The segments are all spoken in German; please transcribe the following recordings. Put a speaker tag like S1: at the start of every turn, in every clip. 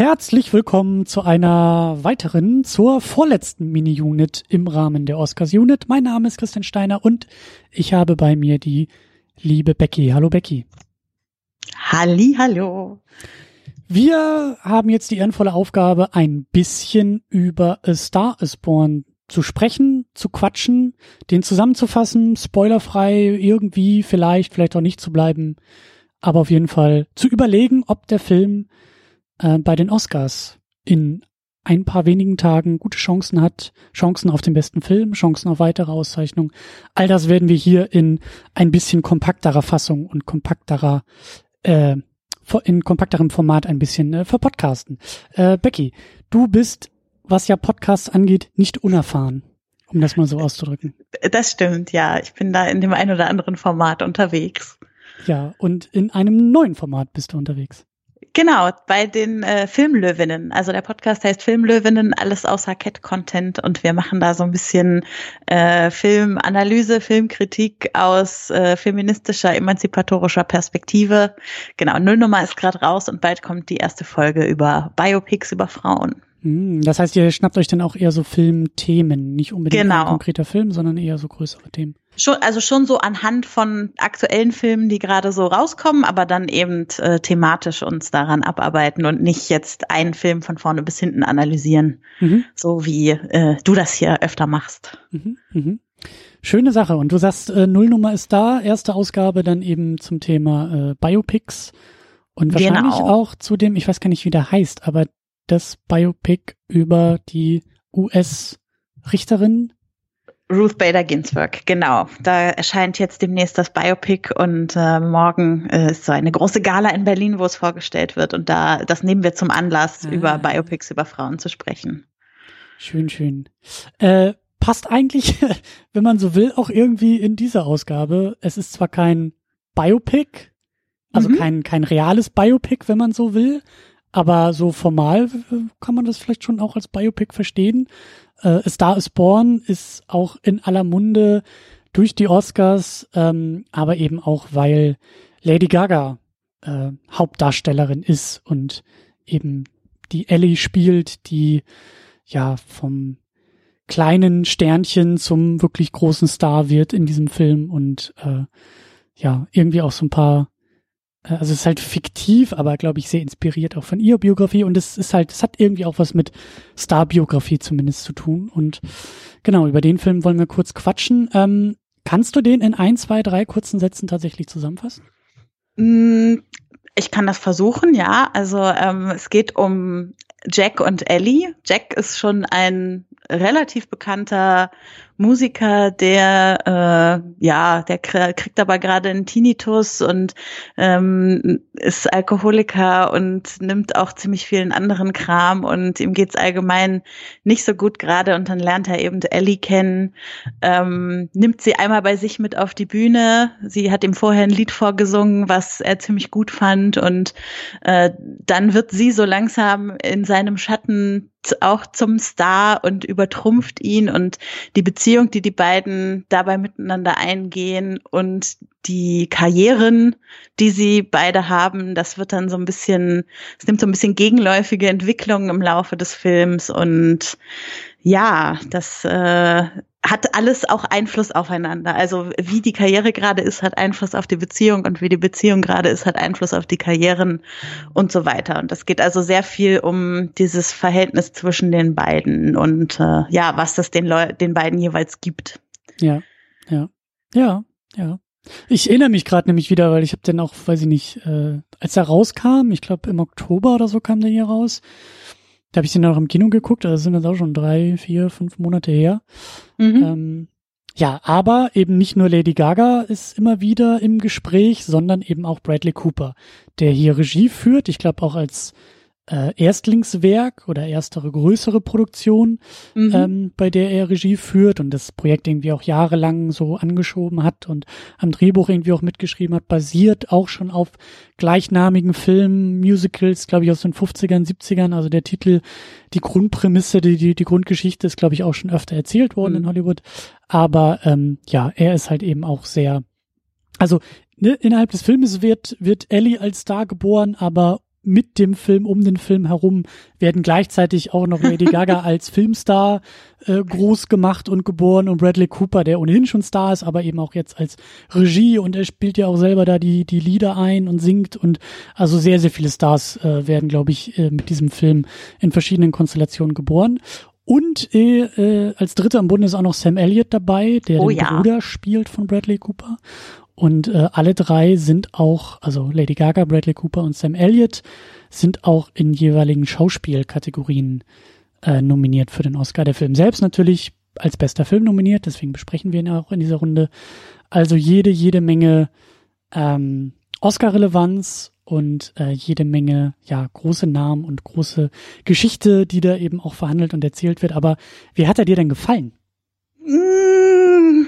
S1: Herzlich willkommen zu einer weiteren, zur vorletzten Mini-Unit im Rahmen der Oscars-Unit. Mein Name ist Christian Steiner und ich habe bei mir die liebe Becky. Hallo Becky.
S2: Halli, hallo.
S1: Wir haben jetzt die ehrenvolle Aufgabe, ein bisschen über A Star is Born zu sprechen, zu quatschen, den zusammenzufassen, spoilerfrei irgendwie vielleicht, vielleicht auch nicht zu bleiben, aber auf jeden Fall zu überlegen, ob der Film äh, bei den Oscars in ein paar wenigen Tagen gute Chancen hat, Chancen auf den besten Film, Chancen auf weitere Auszeichnungen. All das werden wir hier in ein bisschen kompakterer Fassung und kompakterer äh, in kompakterem Format ein bisschen äh, verpodcasten. Äh, Becky, du bist, was ja Podcasts angeht, nicht unerfahren, um das mal so auszudrücken.
S2: Das stimmt, ja. Ich bin da in dem einen oder anderen Format unterwegs.
S1: Ja, und in einem neuen Format bist du unterwegs.
S2: Genau, bei den äh, Filmlöwinnen. Also der Podcast heißt Filmlöwinnen, alles außer Cat-Content und wir machen da so ein bisschen äh, Filmanalyse, Filmkritik aus äh, feministischer, emanzipatorischer Perspektive. Genau, Nullnummer ist gerade raus und bald kommt die erste Folge über Biopics über Frauen.
S1: Hm, das heißt, ihr schnappt euch dann auch eher so Filmthemen, nicht unbedingt genau. ein konkreter Film, sondern eher so größere Themen.
S2: Schon, also schon so anhand von aktuellen Filmen, die gerade so rauskommen, aber dann eben äh, thematisch uns daran abarbeiten und nicht jetzt einen Film von vorne bis hinten analysieren, mhm. so wie äh, du das hier öfter machst. Mhm,
S1: mhm. Schöne Sache. Und du sagst, äh, Nullnummer ist da, erste Ausgabe dann eben zum Thema äh, Biopics und wahrscheinlich genau. auch zu dem, ich weiß gar nicht, wie der heißt, aber das Biopic über die US-Richterin.
S2: Ruth Bader Ginsburg, genau. Da erscheint jetzt demnächst das Biopic und äh, morgen äh, ist so eine große Gala in Berlin, wo es vorgestellt wird. Und da, das nehmen wir zum Anlass, ah. über Biopics über Frauen zu sprechen.
S1: Schön, schön. Äh, passt eigentlich, wenn man so will, auch irgendwie in diese Ausgabe. Es ist zwar kein Biopic, also mhm. kein, kein reales Biopic, wenn man so will, aber so formal kann man das vielleicht schon auch als Biopic verstehen. Äh, Star is Born ist auch in aller Munde durch die Oscars, ähm, aber eben auch, weil Lady Gaga äh, Hauptdarstellerin ist und eben die Ellie spielt, die ja vom kleinen Sternchen zum wirklich großen Star wird in diesem Film und äh, ja, irgendwie auch so ein paar also es ist halt fiktiv, aber glaube ich sehr inspiriert auch von ihrer Biografie und es ist halt, es hat irgendwie auch was mit Star-Biografie zumindest zu tun und genau, über den Film wollen wir kurz quatschen. Ähm, kannst du den in ein, zwei, drei kurzen Sätzen tatsächlich zusammenfassen?
S2: Mm, ich kann das versuchen, ja. Also ähm, es geht um Jack und Ellie. Jack ist schon ein relativ bekannter Musiker, der äh, ja, der kriegt aber gerade einen Tinnitus und ähm, ist Alkoholiker und nimmt auch ziemlich vielen anderen Kram und ihm geht's allgemein nicht so gut gerade und dann lernt er eben Ellie kennen, ähm, nimmt sie einmal bei sich mit auf die Bühne. Sie hat ihm vorher ein Lied vorgesungen, was er ziemlich gut fand und äh, dann wird sie so langsam in seinem Schatten auch zum Star und übertrumpft ihn und die Beziehung, die die beiden dabei miteinander eingehen und die Karrieren, die sie beide haben, das wird dann so ein bisschen, es nimmt so ein bisschen gegenläufige Entwicklungen im Laufe des Films und ja, das äh, hat alles auch Einfluss aufeinander. Also wie die Karriere gerade ist, hat Einfluss auf die Beziehung und wie die Beziehung gerade ist, hat Einfluss auf die Karrieren und so weiter. Und das geht also sehr viel um dieses Verhältnis zwischen den beiden und äh, ja, was das den Leu den beiden jeweils gibt.
S1: Ja, ja, ja, ja. Ich erinnere mich gerade nämlich wieder, weil ich habe den auch, weiß ich nicht, äh, als er rauskam, ich glaube im Oktober oder so kam der hier raus. Da habe ich den auch im Kino geguckt, also sind das auch schon drei, vier, fünf Monate her. Mhm. Ähm, ja, aber eben nicht nur Lady Gaga ist immer wieder im Gespräch, sondern eben auch Bradley Cooper, der hier Regie führt. Ich glaube auch als äh, Erstlingswerk oder erstere größere Produktion, mhm. ähm, bei der er Regie führt und das Projekt irgendwie auch jahrelang so angeschoben hat und am Drehbuch irgendwie auch mitgeschrieben hat, basiert auch schon auf gleichnamigen Filmen, Musicals, glaube ich, aus den 50ern, 70ern. Also der Titel, die Grundprämisse, die, die, die Grundgeschichte ist, glaube ich, auch schon öfter erzählt worden mhm. in Hollywood. Aber ähm, ja, er ist halt eben auch sehr, also ne, innerhalb des Filmes wird, wird Ellie als Star geboren, aber mit dem Film, um den Film herum, werden gleichzeitig auch noch Lady Gaga als Filmstar äh, groß gemacht und geboren und Bradley Cooper, der ohnehin schon Star ist, aber eben auch jetzt als Regie und er spielt ja auch selber da die, die Lieder ein und singt und also sehr, sehr viele Stars äh, werden, glaube ich, äh, mit diesem Film in verschiedenen Konstellationen geboren. Und äh, äh, als Dritter im Bunde ist auch noch Sam Elliott dabei, der
S2: Oh
S1: den
S2: ja.
S1: Bruder spielt von Bradley Cooper. Und äh, alle drei sind auch, also Lady Gaga, Bradley Cooper und Sam Elliott, sind auch in jeweiligen Schauspielkategorien äh, nominiert für den Oscar. Der Film selbst natürlich als bester Film nominiert, deswegen besprechen wir ihn auch in dieser Runde. Also jede, jede Menge ähm, Oscar-Relevanz und äh, jede Menge, ja, große Namen und große Geschichte, die da eben auch verhandelt und erzählt wird. Aber wie hat er dir denn gefallen?
S2: Mm,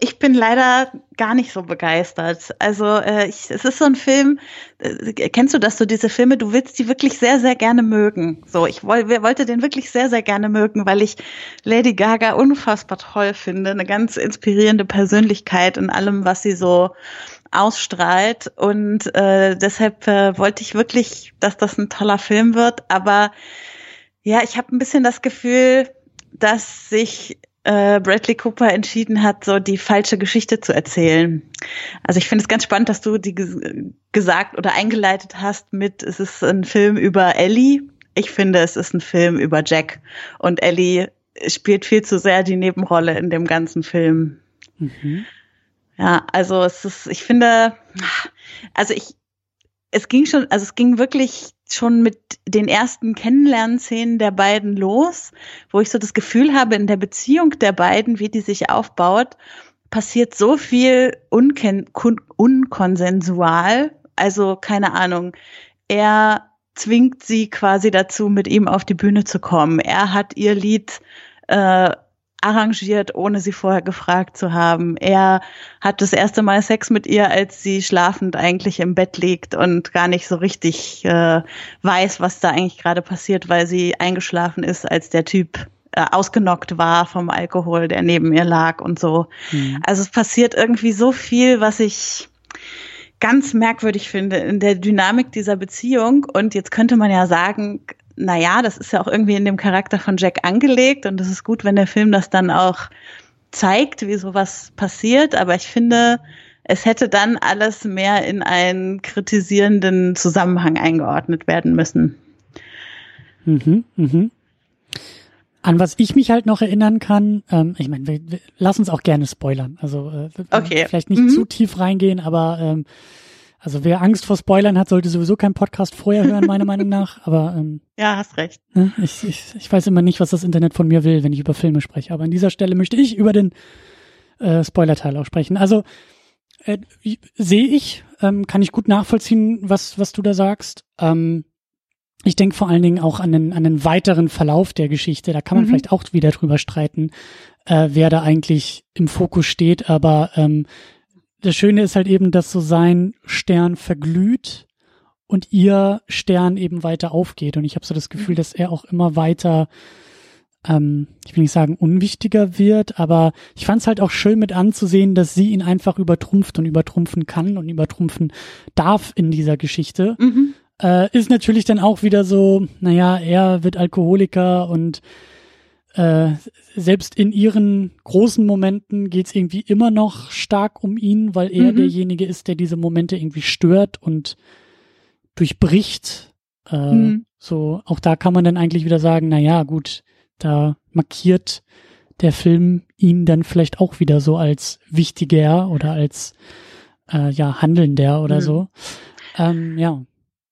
S2: Ich bin leider gar nicht so begeistert. Also äh, ich, es ist so ein Film, äh, kennst du das, so diese Filme, du willst die wirklich sehr, sehr gerne mögen. So, ich woll, wollte den wirklich sehr, sehr gerne mögen, weil ich Lady Gaga unfassbar toll finde. Eine ganz inspirierende Persönlichkeit in allem, was sie so ausstrahlt. Und äh, deshalb äh, wollte ich wirklich, dass das ein toller Film wird. Aber ja, ich habe ein bisschen das Gefühl, dass sich äh, Bradley Cooper entschieden hat, so die falsche Geschichte zu erzählen. Also ich finde es ganz spannend, dass du die ges gesagt oder eingeleitet hast mit, es ist ein Film über Ellie. Ich finde, es ist ein Film über Jack. Und Ellie spielt viel zu sehr die Nebenrolle in dem ganzen Film.
S1: Mhm.
S2: Ja, also es ist, ich finde, also ich, es ging schon, also es ging wirklich schon mit den ersten Kennenlernszenen der beiden los, wo ich so das Gefühl habe, in der Beziehung der beiden, wie die sich aufbaut, passiert so viel unkonsensual. Also keine Ahnung. Er zwingt sie quasi dazu, mit ihm auf die Bühne zu kommen. Er hat ihr Lied äh, arrangiert, ohne sie vorher gefragt zu haben. Er hat das erste Mal Sex mit ihr, als sie schlafend eigentlich im Bett liegt und gar nicht so richtig äh, weiß, was da eigentlich gerade passiert, weil sie eingeschlafen ist, als der Typ äh, ausgenockt war vom Alkohol, der neben ihr lag und so.
S1: Mhm.
S2: Also es passiert irgendwie so viel, was ich ganz merkwürdig finde in der Dynamik dieser Beziehung. Und jetzt könnte man ja sagen, na ja, das ist ja auch irgendwie in dem Charakter von Jack angelegt und es ist gut, wenn der Film das dann auch zeigt, wie sowas passiert. Aber ich finde, es hätte dann alles mehr in einen kritisierenden Zusammenhang eingeordnet werden müssen.
S1: Mhm, mhm. An was ich mich halt noch erinnern kann, ähm, ich meine, wir, wir, lass uns auch gerne spoilern. Also äh,
S2: Okay.
S1: vielleicht nicht
S2: Mhm.
S1: zu tief reingehen, aber ähm, also wer Angst vor Spoilern hat, sollte sowieso keinen Podcast vorher hören, meiner Meinung nach. Aber ähm,
S2: Ja, hast recht.
S1: ne, ich, ich, ich weiß immer nicht, was das Internet von mir will, wenn ich über Filme spreche. Aber an dieser Stelle möchte ich über den äh, Spoiler-Teil auch sprechen. Also äh, sehe ich, ähm, kann ich gut nachvollziehen, was, was du da sagst. Ähm, ich denke vor allen Dingen auch an den, an den weiteren Verlauf der Geschichte. Da kann man
S2: Mhm.
S1: vielleicht auch wieder drüber streiten, äh, wer da eigentlich im Fokus steht. Aber ähm, das Schöne ist halt eben, dass so sein Stern verglüht und ihr Stern eben weiter aufgeht. Und ich habe so das Gefühl, dass er auch immer weiter, ähm, ich will nicht sagen unwichtiger wird, aber ich fand es halt auch schön mit anzusehen, dass sie ihn einfach übertrumpft und übertrumpfen kann und übertrumpfen darf in dieser Geschichte.
S2: Mhm.
S1: Äh, ist natürlich dann auch wieder so, naja, er wird Alkoholiker und äh, selbst in ihren großen Momenten geht's irgendwie immer noch stark um ihn, weil er
S2: Mhm.
S1: derjenige ist, der diese Momente irgendwie stört und durchbricht. Äh,
S2: Mhm.
S1: So, auch da kann man dann eigentlich wieder sagen, na ja, gut, da markiert der Film ihn dann vielleicht auch wieder so als wichtiger oder als äh, ja handelnder oder
S2: Mhm.
S1: so. Ähm, ja.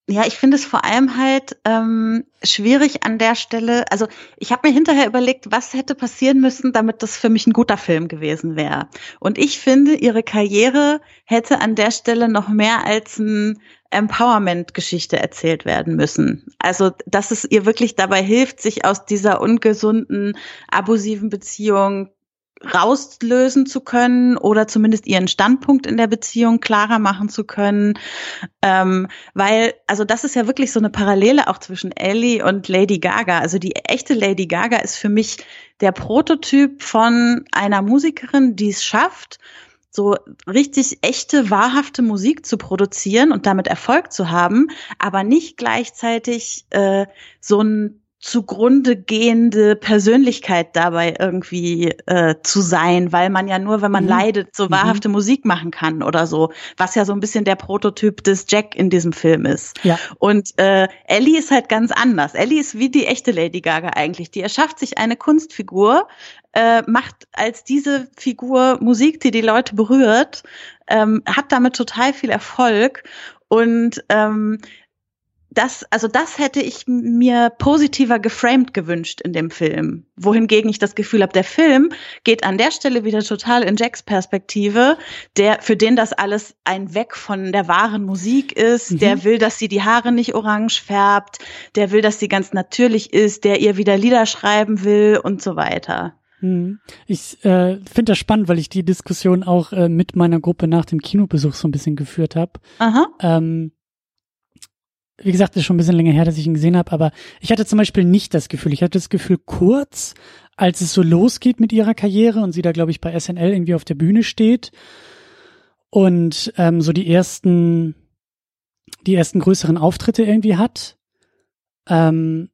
S2: Ja, ich finde es vor allem halt ähm, schwierig an der Stelle. Also ich habe mir hinterher überlegt, was hätte passieren müssen, damit das für mich ein guter Film gewesen wäre. Und ich finde, ihre Karriere hätte an der Stelle noch mehr als ein Empowerment-Geschichte erzählt werden müssen. Also, dass es ihr wirklich dabei hilft, sich aus dieser ungesunden, abusiven Beziehung rauslösen zu können oder zumindest ihren Standpunkt in der Beziehung klarer machen zu können. Ähm, weil, also das ist ja wirklich so eine Parallele auch zwischen Ellie und Lady Gaga. Also die echte Lady Gaga ist für mich der Prototyp von einer Musikerin, die es schafft, so richtig echte, wahrhafte Musik zu produzieren und damit Erfolg zu haben, aber nicht gleichzeitig äh, so ein zugrunde gehende Persönlichkeit dabei irgendwie äh, zu sein, weil man ja nur, wenn man mhm. leidet, so mhm. wahrhafte mhm. Musik machen kann oder so, was ja so ein bisschen der Prototyp des Jack in diesem Film ist.
S1: Ja.
S2: Und äh, Ellie ist halt ganz anders. Ellie ist wie die echte Lady Gaga eigentlich. Die erschafft sich eine Kunstfigur, äh, macht als diese Figur Musik, die die Leute berührt, ähm, hat damit total viel Erfolg und ähm, das, also das hätte ich mir positiver geframed gewünscht in dem Film. Wohingegen ich das Gefühl habe, der Film geht an der Stelle wieder total in Jacks Perspektive, der, für den das alles ein Weg von der wahren Musik ist, mhm. der will, dass sie die Haare nicht orange färbt, der will, dass sie ganz natürlich ist, der ihr wieder Lieder schreiben will und so weiter.
S1: Mhm. Ich äh, finde das spannend, weil ich die Diskussion auch äh, mit meiner Gruppe nach dem Kinobesuch so ein bisschen geführt habe.
S2: Aha.
S1: Ähm, wie gesagt, ist schon ein bisschen länger her, dass ich ihn gesehen habe, aber ich hatte zum Beispiel nicht das Gefühl. Ich hatte das Gefühl kurz, als es so losgeht mit ihrer Karriere und sie da, glaube ich, bei SNL irgendwie auf der Bühne steht und ähm, so die ersten, die ersten größeren Auftritte irgendwie hat. Ähm,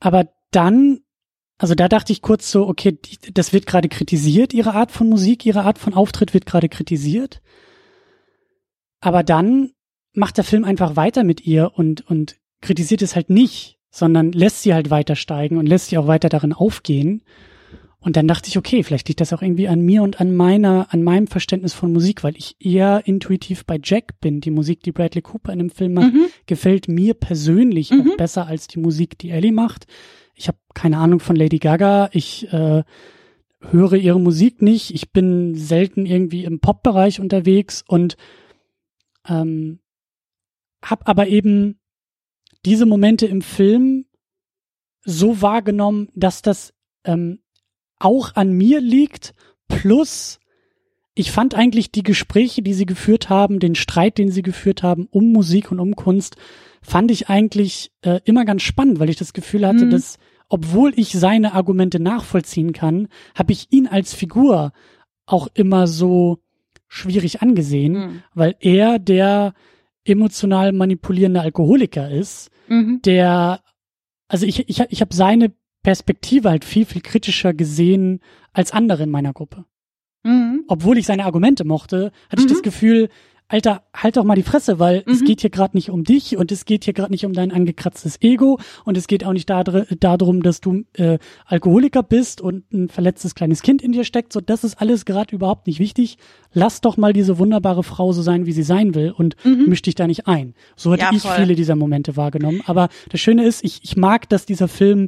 S1: aber dann, also da dachte ich kurz so, okay, das wird gerade kritisiert, ihre Art von Musik, ihre Art von Auftritt wird gerade kritisiert. Aber dann macht der Film einfach weiter mit ihr und, und kritisiert es halt nicht, sondern lässt sie halt weiter steigen und lässt sie auch weiter darin aufgehen. Und dann dachte ich, okay, vielleicht liegt das auch irgendwie an mir und an meiner, an meinem Verständnis von Musik, weil ich eher intuitiv bei Jack bin. Die Musik, die Bradley Cooper in dem Film macht, mhm. gefällt mir persönlich mhm. auch besser als die Musik, die Ellie macht. Ich habe keine Ahnung von Lady Gaga. Ich äh, höre ihre Musik nicht. Ich bin selten irgendwie im Pop-Bereich unterwegs und ähm, habe aber eben diese Momente im Film so wahrgenommen, dass das ähm, auch an mir liegt, plus ich fand eigentlich die Gespräche, die sie geführt haben, den Streit, den sie geführt haben um Musik und um Kunst, fand ich eigentlich äh, immer ganz spannend, weil ich das Gefühl hatte, mhm. dass obwohl ich seine Argumente nachvollziehen kann, habe ich ihn als Figur auch immer so schwierig angesehen, mhm. weil er der emotional manipulierender Alkoholiker ist, mhm. der, also ich, ich, ich habe seine Perspektive halt viel, viel kritischer gesehen als andere in meiner Gruppe. Mhm. Obwohl ich seine Argumente mochte, hatte mhm. ich das Gefühl, Alter, halt doch mal die Fresse, weil mhm. es geht hier gerade nicht um dich und es geht hier gerade nicht um dein angekratztes Ego und es geht auch nicht darum, dass du äh, Alkoholiker bist und ein verletztes kleines Kind in dir steckt. So, das ist alles gerade überhaupt nicht wichtig. Lass doch mal diese wunderbare Frau so sein, wie sie sein will und mhm. misch dich da nicht ein. So hatte ja, ich viele dieser Momente wahrgenommen. Aber das Schöne ist, ich, ich mag, dass dieser Film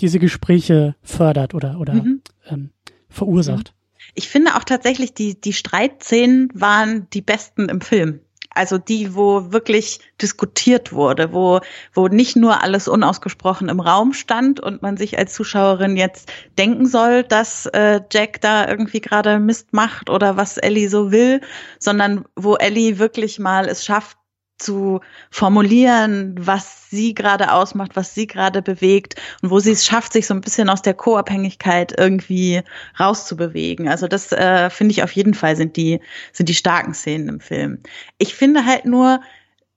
S1: diese Gespräche fördert oder, oder mhm. ähm, verursacht.
S2: Ich finde auch tatsächlich, die, die Streitszenen waren die besten im Film. Also die, wo wirklich diskutiert wurde, wo, wo nicht nur alles unausgesprochen im Raum stand und man sich als Zuschauerin jetzt denken soll, dass äh, Jack da irgendwie gerade Mist macht oder was Ellie so will, sondern wo Ellie wirklich mal es schafft, zu formulieren, was sie gerade ausmacht, was sie gerade bewegt und wo sie es schafft, sich so ein bisschen aus der Co-Abhängigkeit irgendwie rauszubewegen. Also das äh, finde ich auf jeden Fall sind die sind die starken Szenen im Film. Ich finde halt nur,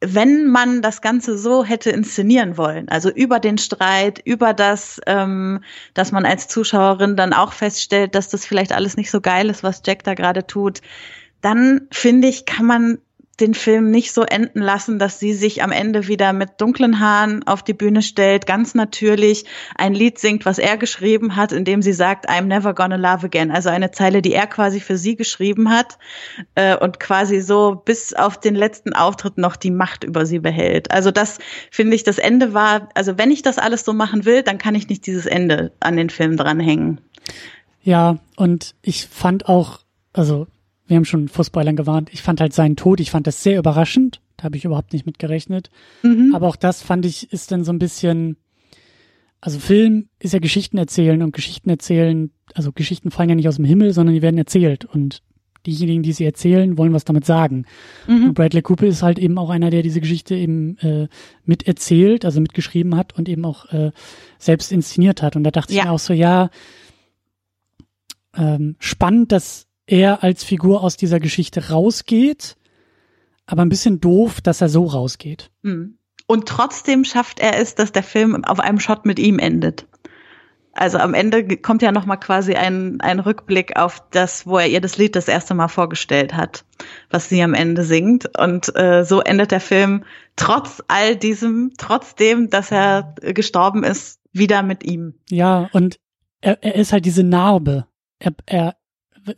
S2: wenn man das Ganze so hätte inszenieren wollen, also über den Streit, über das, ähm, dass man als Zuschauerin dann auch feststellt, dass das vielleicht alles nicht so geil ist, was Jack da gerade tut, dann finde ich, kann man den Film nicht so enden lassen, dass sie sich am Ende wieder mit dunklen Haaren auf die Bühne stellt, ganz natürlich ein Lied singt, was er geschrieben hat, in dem sie sagt, I'm never gonna love again. Also eine Zeile, die er quasi für sie geschrieben hat äh, und quasi so bis auf den letzten Auftritt noch die Macht über sie behält. Also das finde ich, das Ende war, also wenn ich das alles so machen will, dann kann ich nicht dieses Ende an den Film dranhängen.
S1: Ja, und ich fand auch, also wir haben schon vor Spoilern gewarnt. Ich fand halt seinen Tod, ich fand das sehr überraschend. Da habe ich überhaupt nicht mit gerechnet. Mhm. Aber auch das fand ich, ist dann so ein bisschen, also Film ist ja Geschichten erzählen und Geschichten erzählen, also Geschichten fallen ja nicht aus dem Himmel, sondern die werden erzählt und diejenigen, die sie erzählen, wollen was damit sagen. Mhm. Und Bradley Cooper ist halt eben auch einer, der diese Geschichte eben äh, miterzählt, also mitgeschrieben hat und eben auch äh, selbst inszeniert hat. Und da dachte ja. ich mir auch so, ja, ähm, spannend, dass er als Figur aus dieser Geschichte rausgeht, aber ein bisschen doof, dass er so rausgeht.
S2: Mhm. Und trotzdem schafft er es, dass der Film auf einem Shot mit ihm endet. Also am Ende kommt ja noch mal quasi ein, ein Rückblick auf das, wo er ihr das Lied das erste Mal vorgestellt hat, was sie am Ende singt. Und äh, so endet der Film trotz all diesem, trotzdem, dass er gestorben ist, wieder mit ihm.
S1: Ja, und er, er ist halt diese Narbe. Er, er,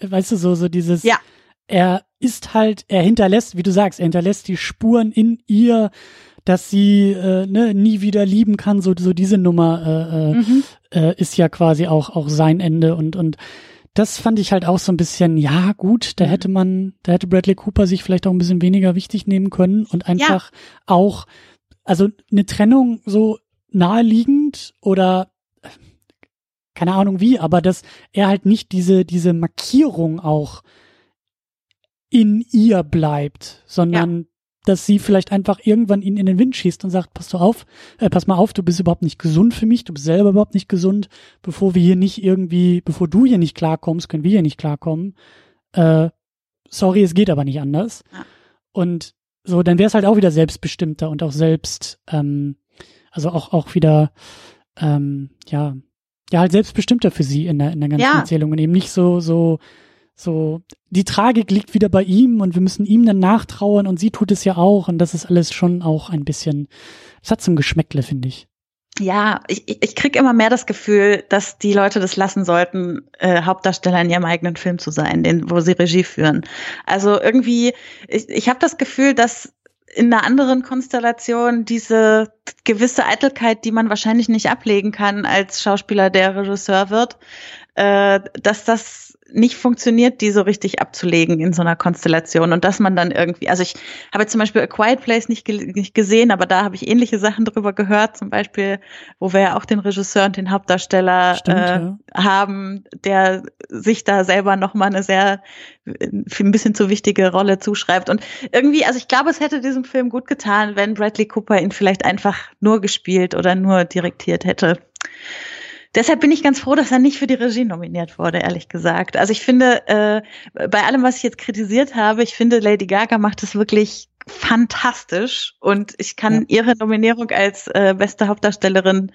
S1: weißt du, so, so dieses,
S2: ja.
S1: er ist halt, er hinterlässt, wie du sagst, er hinterlässt die Spuren in ihr, dass sie äh, ne, nie wieder lieben kann, so, so diese Nummer äh, äh, mhm. äh, ist ja quasi auch, auch sein Ende und, und das fand ich halt auch so ein bisschen, ja, gut, da mhm. hätte man, da hätte Bradley Cooper sich vielleicht auch ein bisschen weniger wichtig nehmen können und einfach ja. auch, also eine Trennung so naheliegend oder keine Ahnung wie, aber dass er halt nicht diese, diese Markierung auch in ihr bleibt, sondern dass sie vielleicht einfach irgendwann ihn in den Wind schießt und sagt, pass du auf, äh, pass mal auf, du bist überhaupt nicht gesund für mich, du bist selber überhaupt nicht gesund, bevor wir hier nicht irgendwie, bevor du hier nicht klarkommst, können wir hier nicht klarkommen. Äh, sorry, es geht aber nicht anders. Ja. Und so, dann wäre es halt auch wieder selbstbestimmter und auch selbst, ähm, also auch, auch wieder, ähm, ja, ja, halt selbstbestimmter für sie in der, in der ganzen ja. Erzählung und eben nicht so, so, so, die Tragik liegt wieder bei ihm und wir müssen ihm dann nachtrauern und sie tut es ja auch und das ist alles schon auch ein bisschen, es hat so ein Geschmäckle, finde ich.
S2: Ja, ich, ich krieg immer mehr das Gefühl, dass die Leute das lassen sollten, äh, Hauptdarsteller in ihrem eigenen Film zu sein, den, wo sie Regie führen. Also irgendwie, ich, ich habe das Gefühl, dass in einer anderen Konstellation diese gewisse Eitelkeit, die man wahrscheinlich nicht ablegen kann als Schauspieler, der Regisseur wird, äh, dass das nicht funktioniert, die so richtig abzulegen in so einer Konstellation und dass man dann irgendwie, also ich habe zum Beispiel A Quiet Place nicht, nicht gesehen, aber da habe ich ähnliche Sachen drüber gehört, zum Beispiel, wo wir ja auch den Regisseur und den Hauptdarsteller Stimmt, äh, ja. haben, der sich da selber nochmal eine sehr, ein bisschen zu wichtige Rolle zuschreibt und irgendwie, also ich glaube, es hätte diesem Film gut getan, wenn Bradley Cooper ihn vielleicht einfach nur gespielt oder nur direktiert hätte. Deshalb bin ich ganz froh, dass er nicht für die Regie nominiert wurde, ehrlich gesagt. Also ich finde, äh, bei allem, was ich jetzt kritisiert habe, ich finde, Lady Gaga macht es wirklich fantastisch und ich kann ja. ihre Nominierung als äh, beste Hauptdarstellerin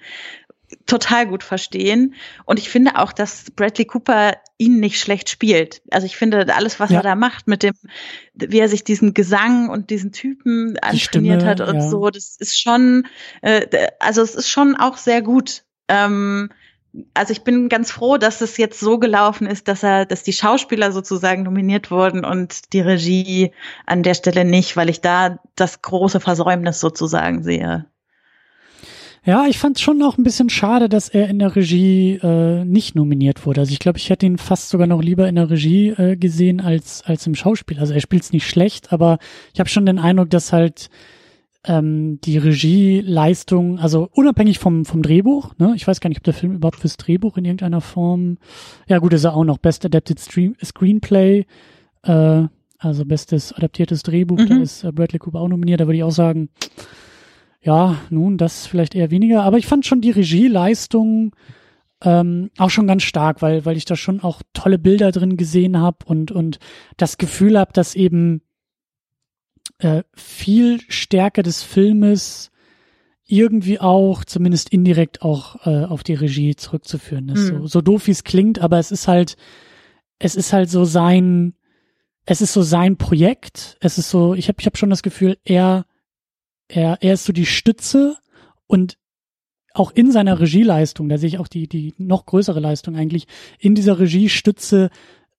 S2: total gut verstehen. Und ich finde auch, dass Bradley Cooper ihn nicht schlecht spielt. Also ich finde, alles, was ja. er da macht, mit dem, wie er sich diesen Gesang und diesen Typen antrainiert hat und ja. so, das ist schon, äh, also es ist schon auch sehr gut. Ähm, also ich bin ganz froh, dass es jetzt so gelaufen ist, dass er, dass die Schauspieler sozusagen nominiert wurden und die Regie an der Stelle nicht, weil ich da das große Versäumnis sozusagen sehe.
S1: Ja, ich fand es schon auch ein bisschen schade, dass er in der Regie äh, nicht nominiert wurde. Also ich glaube, ich hätte ihn fast sogar noch lieber in der Regie äh, gesehen als als im Schauspiel. Also er spielt es nicht schlecht, aber ich habe schon den Eindruck, dass halt ähm, die Regieleistung, also unabhängig vom, vom Drehbuch, ne? ich weiß gar nicht, ob der Film überhaupt fürs Drehbuch in irgendeiner Form, ja gut, ist er auch noch, Best Adapted Stream, Screenplay, äh, also bestes adaptiertes Drehbuch, mhm. da ist äh, Bradley Cooper auch nominiert, da würde ich auch sagen, ja, nun, das vielleicht eher weniger, aber ich fand schon die Regieleistung ähm, auch schon ganz stark, weil, weil ich da schon auch tolle Bilder drin gesehen habe und, und das Gefühl habe, dass eben äh, viel Stärke des Filmes irgendwie auch, zumindest indirekt auch äh, auf die Regie zurückzuführen ist. Mhm. So, so doof wie es klingt, aber es ist halt, es ist halt so sein, es ist so sein Projekt. Es ist so, ich habe ich hab schon das Gefühl, er, er, er ist so die Stütze und auch in seiner Regieleistung, da sehe ich auch die, die noch größere Leistung eigentlich, in dieser Regiestütze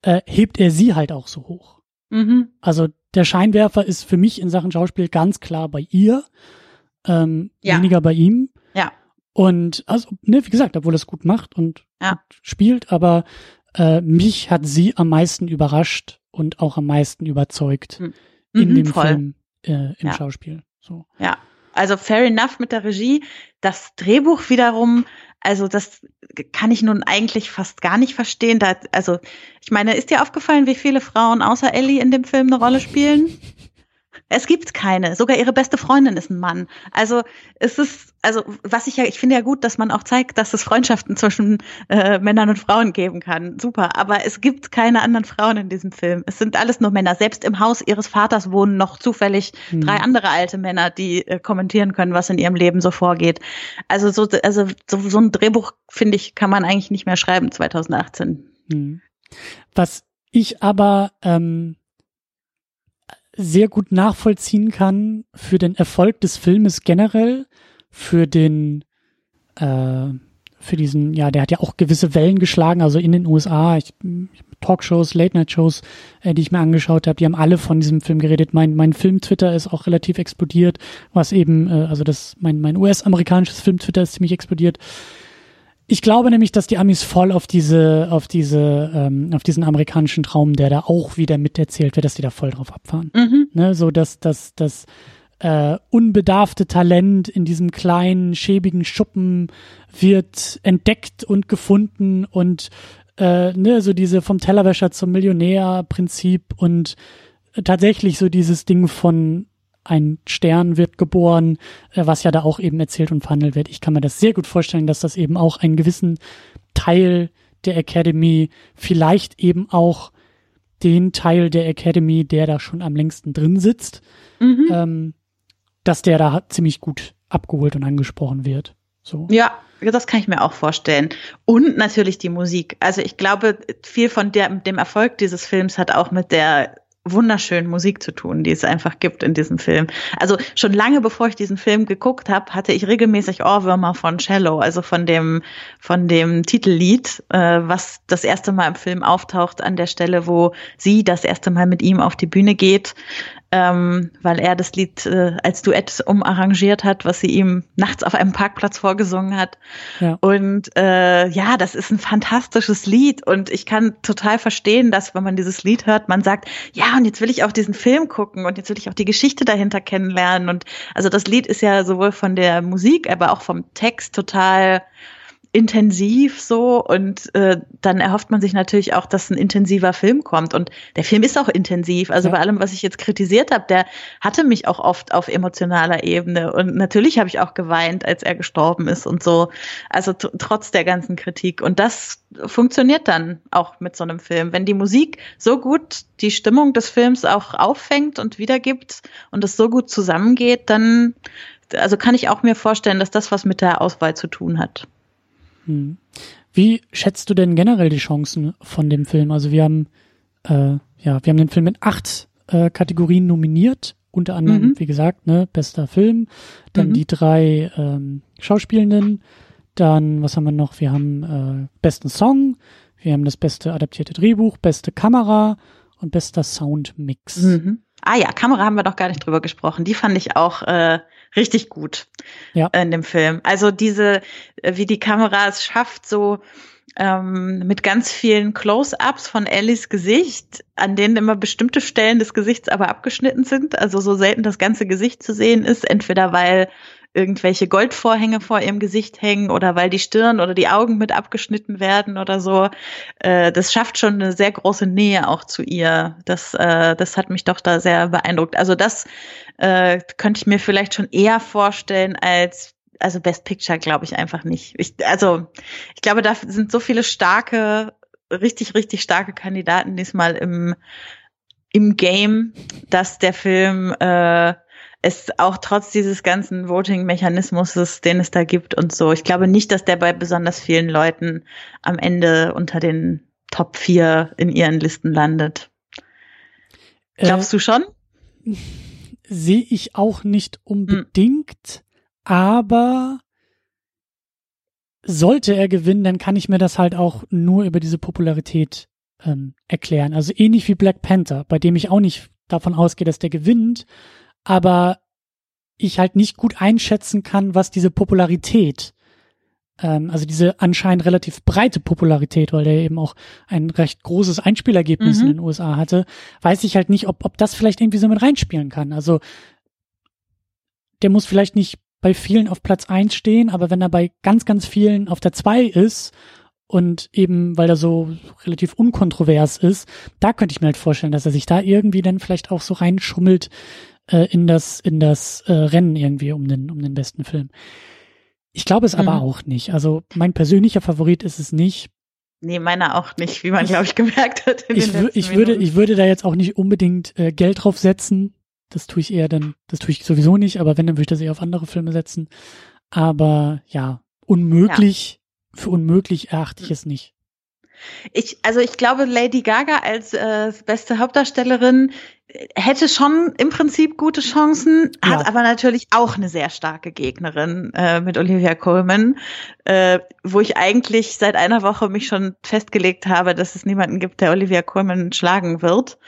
S1: äh, hebt er sie halt auch so hoch. Mhm. Also der Scheinwerfer ist für mich in Sachen Schauspiel ganz klar bei ihr, ähm, ja. weniger bei ihm.
S2: Ja.
S1: Und also, ne, wie gesagt, obwohl er es gut macht und
S2: ja.
S1: spielt, aber äh, mich hat sie am meisten überrascht und auch am meisten überzeugt mhm. in dem voll. Film, äh, im ja. Schauspiel. So.
S2: Ja, also fair enough mit der Regie. Das Drehbuch wiederum also das kann ich nun eigentlich fast gar nicht verstehen. Da, also ich meine, ist dir aufgefallen, wie viele Frauen außer Ellie in dem Film eine Rolle spielen? Es gibt keine. Sogar ihre beste Freundin ist ein Mann. Also es ist, also was ich ja, ich finde ja gut, dass man auch zeigt, dass es Freundschaften zwischen äh, Männern und Frauen geben kann. Super. Aber es gibt keine anderen Frauen in diesem Film. Es sind alles nur Männer. Selbst im Haus ihres Vaters wohnen noch zufällig hm. drei andere alte Männer, die äh, kommentieren können, was in ihrem Leben so vorgeht. Also so, also so, so ein Drehbuch finde ich, kann man eigentlich nicht mehr schreiben 2018. Hm.
S1: Was ich aber ähm, sehr gut nachvollziehen kann für den Erfolg des Filmes generell, für den, äh, für diesen, ja, der hat ja auch gewisse Wellen geschlagen, also in den USA, ich, Talkshows, Late-Night-Shows, äh, die ich mir angeschaut habe, die haben alle von diesem Film geredet. Mein, mein Film-Twitter ist auch relativ explodiert, was eben, äh, also das, mein, mein US-amerikanisches Film-Twitter ist ziemlich explodiert. Ich glaube nämlich, dass die Amis voll auf diese, auf diese, ähm, auf diesen amerikanischen Traum, der da auch wieder miterzählt wird, dass die da voll drauf abfahren. Mhm. Ne, so dass, dass, dass äh, unbedarfte Talent in diesem kleinen, schäbigen Schuppen wird entdeckt und gefunden und äh, ne, so diese vom Tellerwäscher zum Millionär-Prinzip und tatsächlich so dieses Ding von ein Stern wird geboren, äh, was ja da auch eben erzählt und verhandelt wird. Ich kann mir das sehr gut vorstellen, dass das eben auch einen gewissen Teil der Academy, vielleicht eben auch den Teil der Academy, der da schon am längsten drin sitzt, mhm. ähm, dass der da ziemlich gut abgeholt und angesprochen wird. So.
S2: Ja, das kann ich mir auch vorstellen. Und natürlich die Musik. Also ich glaube, viel von der, dem Erfolg dieses Films hat auch mit der wunderschönen Musik zu tun, die es einfach gibt in diesem Film. Also schon lange bevor ich diesen Film geguckt habe, hatte ich regelmäßig Ohrwürmer von Cello, also von dem von dem Titellied, äh, was das erste Mal im Film auftaucht an der Stelle, wo sie das erste Mal mit ihm auf die Bühne geht ähm, weil er das Lied äh, als Duett umarrangiert hat, was sie ihm nachts auf einem Parkplatz vorgesungen hat. Ja. Und äh, ja, das ist ein fantastisches Lied und ich kann total verstehen, dass wenn man dieses Lied hört, man sagt, ja, und jetzt will ich auch diesen Film gucken und jetzt will ich auch die Geschichte dahinter kennenlernen. Und also das Lied ist ja sowohl von der Musik, aber auch vom Text total intensiv so und äh, dann erhofft man sich natürlich auch, dass ein intensiver Film kommt und der Film ist auch intensiv. Also ja. bei allem, was ich jetzt kritisiert habe, der hatte mich auch oft auf emotionaler Ebene und natürlich habe ich auch geweint, als er gestorben ist und so. Also trotz der ganzen Kritik und das funktioniert dann auch mit so einem Film, wenn die Musik so gut die Stimmung des Films auch auffängt und wiedergibt und es so gut zusammengeht, dann also kann ich auch mir vorstellen, dass das was mit der Auswahl zu tun hat.
S1: Hm. Wie schätzt du denn generell die Chancen von dem Film? Also wir haben, äh, ja, wir haben den Film in acht äh, Kategorien nominiert, unter anderem, mhm. wie gesagt, ne, bester Film, dann mhm. die drei ähm, Schauspielenden, dann, was haben wir noch? Wir haben äh, besten Song, wir haben das beste adaptierte Drehbuch, beste Kamera und bester Soundmix.
S2: Mhm. Ah ja, Kamera haben wir doch gar nicht drüber gesprochen. Die fand ich auch äh, richtig gut ja. in dem Film. Also diese, äh, wie die Kamera es schafft, so ähm, mit ganz vielen Close-ups von Ellies Gesicht, an denen immer bestimmte Stellen des Gesichts aber abgeschnitten sind. Also so selten das ganze Gesicht zu sehen ist, entweder weil irgendwelche Goldvorhänge vor ihrem Gesicht hängen oder weil die Stirn oder die Augen mit abgeschnitten werden oder so. Äh, das schafft schon eine sehr große Nähe auch zu ihr. Das, äh, das hat mich doch da sehr beeindruckt. Also das äh, könnte ich mir vielleicht schon eher vorstellen als also Best Picture glaube ich einfach nicht. Ich, also ich glaube, da sind so viele starke, richtig, richtig starke Kandidaten diesmal im, im Game, dass der Film äh, es auch trotz dieses ganzen Voting-Mechanismus, den es da gibt und so, ich glaube nicht, dass der bei besonders vielen Leuten am Ende unter den Top 4 in ihren Listen landet. Glaubst äh, du schon?
S1: Sehe ich auch nicht unbedingt, hm. aber sollte er gewinnen, dann kann ich mir das halt auch nur über diese Popularität ähm, erklären. Also ähnlich wie Black Panther, bei dem ich auch nicht davon ausgehe, dass der gewinnt, aber ich halt nicht gut einschätzen kann, was diese Popularität, ähm, also diese anscheinend relativ breite Popularität, weil der eben auch ein recht großes Einspielergebnis mhm. in den USA hatte, weiß ich halt nicht, ob, ob das vielleicht irgendwie so mit reinspielen kann. Also der muss vielleicht nicht bei vielen auf Platz eins stehen, aber wenn er bei ganz, ganz vielen auf der zwei ist und eben, weil er so relativ unkontrovers ist, da könnte ich mir halt vorstellen, dass er sich da irgendwie dann vielleicht auch so reinschummelt, äh, in das, in das äh, Rennen irgendwie um den, um den besten Film. Ich glaube es aber mhm. auch nicht. Also mein persönlicher Favorit ist es nicht.
S2: Nee, meiner auch nicht, wie man, glaube ich, gemerkt hat.
S1: ich, ich würde, ich würde da jetzt auch nicht unbedingt äh, Geld drauf setzen. Das tue ich eher dann, das tue ich sowieso nicht, aber wenn, dann würde ich das eher auf andere Filme setzen. Aber ja, unmöglich, ja. für unmöglich erachte ich es nicht.
S2: Ich, also ich glaube, Lady Gaga als äh, beste Hauptdarstellerin hätte schon im Prinzip gute Chancen, hat aber natürlich auch eine sehr starke Gegnerin äh, mit Olivia Colman, äh, wo ich eigentlich seit einer Woche mich schon festgelegt habe, dass es niemanden gibt, der Olivia Colman schlagen wird.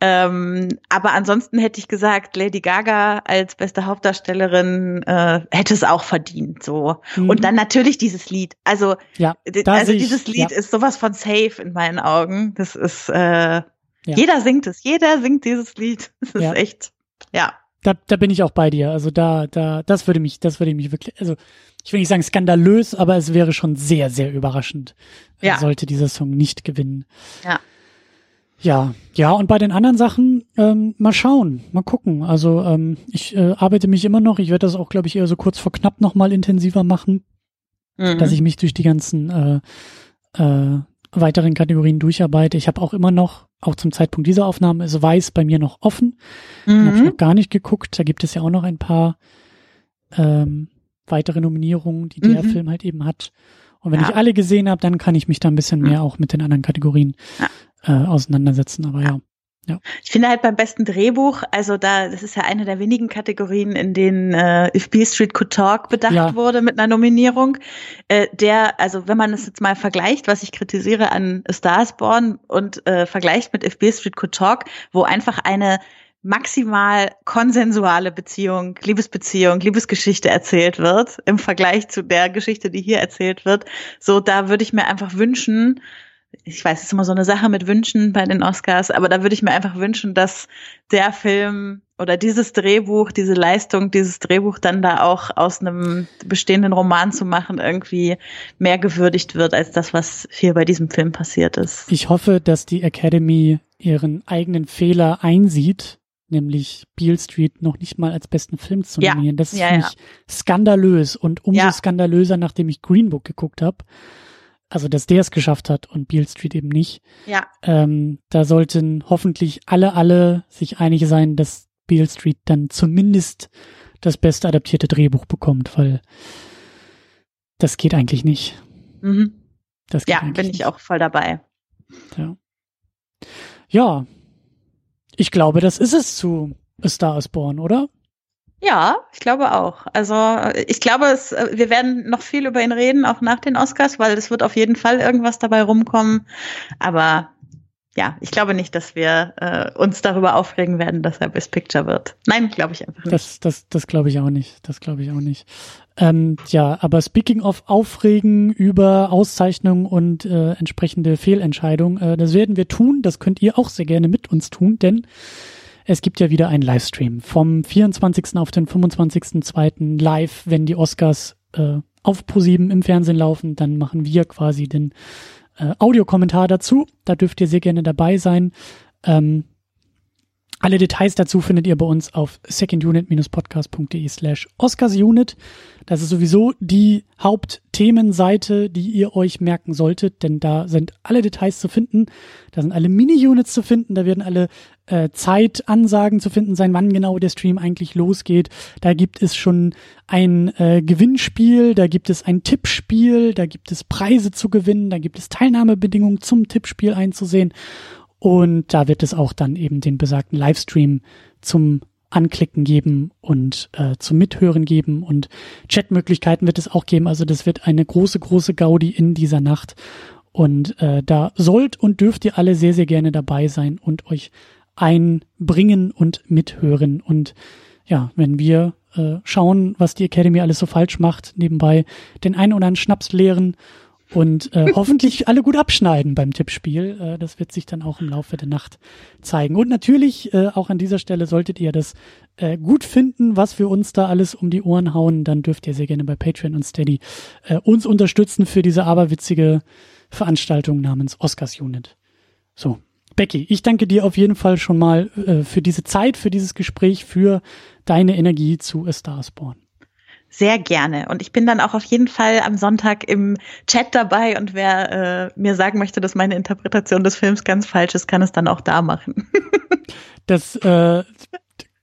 S2: Ähm, aber ansonsten hätte ich gesagt, Lady Gaga als beste Hauptdarstellerin äh, hätte es auch verdient. So mhm. und dann natürlich dieses Lied. Also ja, also dieses Lied ja. ist sowas von safe in meinen Augen. Das ist äh, ja. Jeder singt es, jeder singt dieses Lied. Das ist ja. echt, ja.
S1: Da, da bin ich auch bei dir. Also da, da, das würde mich, das würde mich wirklich, also ich will nicht sagen skandalös, aber es wäre schon sehr, sehr überraschend, ja. sollte dieser Song nicht gewinnen.
S2: Ja.
S1: Ja, ja, und bei den anderen Sachen, ähm, mal schauen, mal gucken. Also ähm, ich äh, arbeite mich immer noch, ich werde das auch, glaube ich, eher so kurz vor knapp nochmal intensiver machen, mhm. dass ich mich durch die ganzen äh, äh, weiteren Kategorien durcharbeite. Ich habe auch immer noch, auch zum Zeitpunkt dieser Aufnahme, ist Weiß bei mir noch offen. Mhm. Habe ich noch gar nicht geguckt. Da gibt es ja auch noch ein paar ähm, weitere Nominierungen, die der mhm. Film halt eben hat. Und wenn ja. ich alle gesehen habe, dann kann ich mich da ein bisschen mehr auch mit den anderen Kategorien ja. äh, auseinandersetzen. Aber ja. Ja.
S2: Ich finde halt beim besten Drehbuch, also da, das ist ja eine der wenigen Kategorien, in denen äh, If B Street Could Talk bedacht ja. wurde mit einer Nominierung. Äh, der, also wenn man es jetzt mal vergleicht, was ich kritisiere an Stars Born und äh, vergleicht mit If B Street Could Talk, wo einfach eine maximal konsensuale Beziehung, Liebesbeziehung, Liebesgeschichte erzählt wird im Vergleich zu der Geschichte, die hier erzählt wird. So, da würde ich mir einfach wünschen, ich weiß, es ist immer so eine Sache mit Wünschen bei den Oscars, aber da würde ich mir einfach wünschen, dass der Film oder dieses Drehbuch, diese Leistung, dieses Drehbuch dann da auch aus einem bestehenden Roman zu machen, irgendwie mehr gewürdigt wird als das, was hier bei diesem Film passiert ist.
S1: Ich hoffe, dass die Academy ihren eigenen Fehler einsieht, nämlich Beale Street noch nicht mal als besten Film zu nominieren. Ja, das ist ja, für mich ja. skandalös und umso skandalöser, nachdem ich Green Book geguckt habe also dass der es geschafft hat und Beale Street eben nicht.
S2: Ja.
S1: Ähm, da sollten hoffentlich alle, alle sich einig sein, dass Beale Street dann zumindest das beste adaptierte Drehbuch bekommt, weil das geht eigentlich nicht.
S2: Mhm. Das geht ja, bin ich auch voll dabei.
S1: Ja. Ja. Ich glaube, das ist es zu A Star is Born, oder?
S2: Ja, ich glaube auch. Also ich glaube, es, äh, wir werden noch viel über ihn reden, auch nach den Oscars, weil es wird auf jeden Fall irgendwas dabei rumkommen. Aber ja, ich glaube nicht, dass wir äh, uns darüber aufregen werden, dass er Best Picture wird. Nein, glaube ich einfach nicht.
S1: Das, das, das glaube ich auch nicht. Das glaube ich auch nicht. Ähm, ja, aber speaking of Aufregen über Auszeichnungen und äh, entsprechende Fehlentscheidungen, äh, das werden wir tun. Das könnt ihr auch sehr gerne mit uns tun, denn es gibt ja wieder einen Livestream vom 24. auf den 25.2. live, wenn die Oscars äh, auf Pro7 im Fernsehen laufen, dann machen wir quasi den äh, Audiokommentar dazu. Da dürft ihr sehr gerne dabei sein. Ähm, alle Details dazu findet ihr bei uns auf secondunit-podcast.de slash oscarsunit. Das ist sowieso die Hauptthemenseite, die ihr euch merken solltet, denn da sind alle Details zu finden. Da sind alle Mini-Units zu finden. Da werden alle äh, Zeitansagen zu finden sein, wann genau der Stream eigentlich losgeht. Da gibt es schon ein äh, Gewinnspiel, da gibt es ein Tippspiel, da gibt es Preise zu gewinnen, da gibt es Teilnahmebedingungen zum Tippspiel einzusehen. Und da wird es auch dann eben den besagten Livestream zum Anklicken geben und äh, zum Mithören geben und Chatmöglichkeiten wird es auch geben. Also das wird eine große, große Gaudi in dieser Nacht. Und äh, da sollt und dürft ihr alle sehr, sehr gerne dabei sein und euch einbringen und mithören. Und ja, wenn wir äh, schauen, was die Academy alles so falsch macht, nebenbei den einen oder anderen Schnaps leeren und äh, hoffentlich alle gut abschneiden beim Tippspiel. Äh, das wird sich dann auch im Laufe der Nacht zeigen. Und natürlich, äh, auch an dieser Stelle, solltet ihr das äh, gut finden, was wir uns da alles um die Ohren hauen, dann dürft ihr sehr gerne bei Patreon und Steady äh, uns unterstützen für diese aberwitzige Veranstaltung namens Oscars Unit. So, Becky, ich danke dir auf jeden Fall schon mal äh, für diese Zeit, für dieses Gespräch, für deine Energie zu A Star Born.
S2: Sehr gerne. Und ich bin dann auch auf jeden Fall am Sonntag im Chat dabei und wer äh, mir sagen möchte, dass meine Interpretation des Films ganz falsch ist, kann es dann auch da machen.
S1: das äh,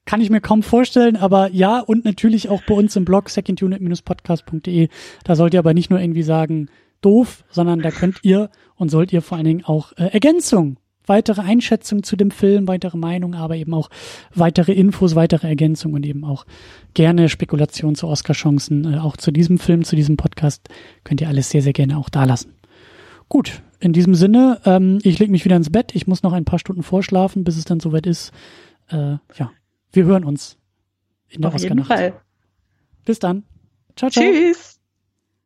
S1: kann ich mir kaum vorstellen, aber ja, und natürlich auch bei uns im Blog secondunit-podcast.de. Da sollt ihr aber nicht nur irgendwie sagen, doof, sondern da könnt ihr und sollt ihr vor allen Dingen auch äh, Ergänzungen weitere Einschätzungen zu dem Film, weitere Meinungen, aber eben auch weitere Infos, weitere Ergänzungen und eben auch gerne Spekulationen zu Oscar-Chancen, äh, auch zu diesem Film, zu diesem Podcast, könnt ihr alles sehr, sehr gerne auch da lassen. Gut, in diesem Sinne, ähm, ich lege mich wieder ins Bett. Ich muss noch ein paar Stunden vorschlafen, bis es dann soweit ist. Äh, ja, wir hören uns in der Oscar-Nacht. Bis dann. Ciao, ciao.
S2: Tschüss.